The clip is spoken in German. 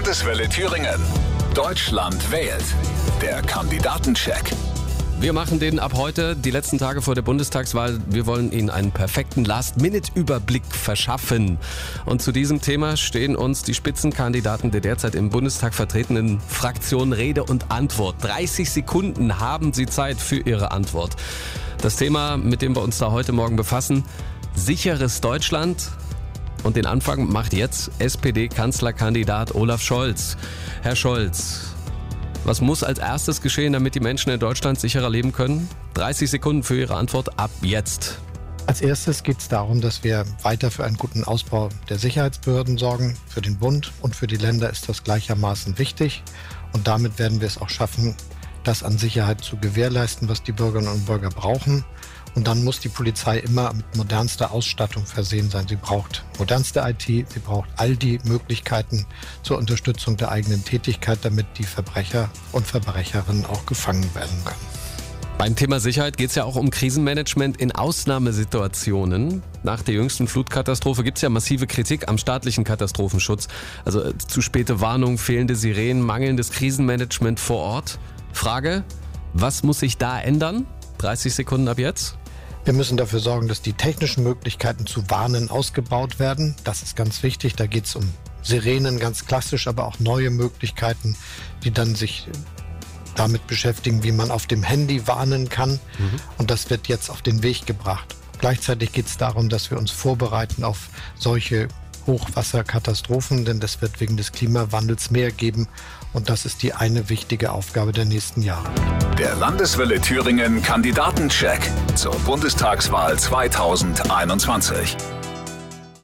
Landeswelle Thüringen. Deutschland wählt. Der Kandidatencheck. Wir machen den ab heute, die letzten Tage vor der Bundestagswahl. Wir wollen Ihnen einen perfekten Last-Minute-Überblick verschaffen. Und zu diesem Thema stehen uns die Spitzenkandidaten der derzeit im Bundestag vertretenen Fraktionen Rede und Antwort. 30 Sekunden haben Sie Zeit für Ihre Antwort. Das Thema, mit dem wir uns da heute Morgen befassen, sicheres Deutschland. Und den Anfang macht jetzt SPD-Kanzlerkandidat Olaf Scholz. Herr Scholz, was muss als erstes geschehen, damit die Menschen in Deutschland sicherer leben können? 30 Sekunden für Ihre Antwort ab jetzt. Als erstes geht es darum, dass wir weiter für einen guten Ausbau der Sicherheitsbehörden sorgen. Für den Bund und für die Länder ist das gleichermaßen wichtig. Und damit werden wir es auch schaffen, das an Sicherheit zu gewährleisten, was die Bürgerinnen und Bürger brauchen. Und dann muss die Polizei immer mit modernster Ausstattung versehen sein. Sie braucht modernste IT, sie braucht all die Möglichkeiten zur Unterstützung der eigenen Tätigkeit, damit die Verbrecher und Verbrecherinnen auch gefangen werden können. Beim Thema Sicherheit geht es ja auch um Krisenmanagement in Ausnahmesituationen. Nach der jüngsten Flutkatastrophe gibt es ja massive Kritik am staatlichen Katastrophenschutz. Also äh, zu späte Warnung, fehlende Sirenen, mangelndes Krisenmanagement vor Ort. Frage, was muss sich da ändern? 30 Sekunden ab jetzt. Wir müssen dafür sorgen, dass die technischen Möglichkeiten zu warnen ausgebaut werden. Das ist ganz wichtig. Da geht es um Sirenen ganz klassisch, aber auch neue Möglichkeiten, die dann sich damit beschäftigen, wie man auf dem Handy warnen kann. Mhm. Und das wird jetzt auf den Weg gebracht. Gleichzeitig geht es darum, dass wir uns vorbereiten auf solche Hochwasserkatastrophen, denn das wird wegen des Klimawandels mehr geben. Und das ist die eine wichtige Aufgabe der nächsten Jahre. Der Landeswelle Thüringen Kandidatencheck zur Bundestagswahl 2021.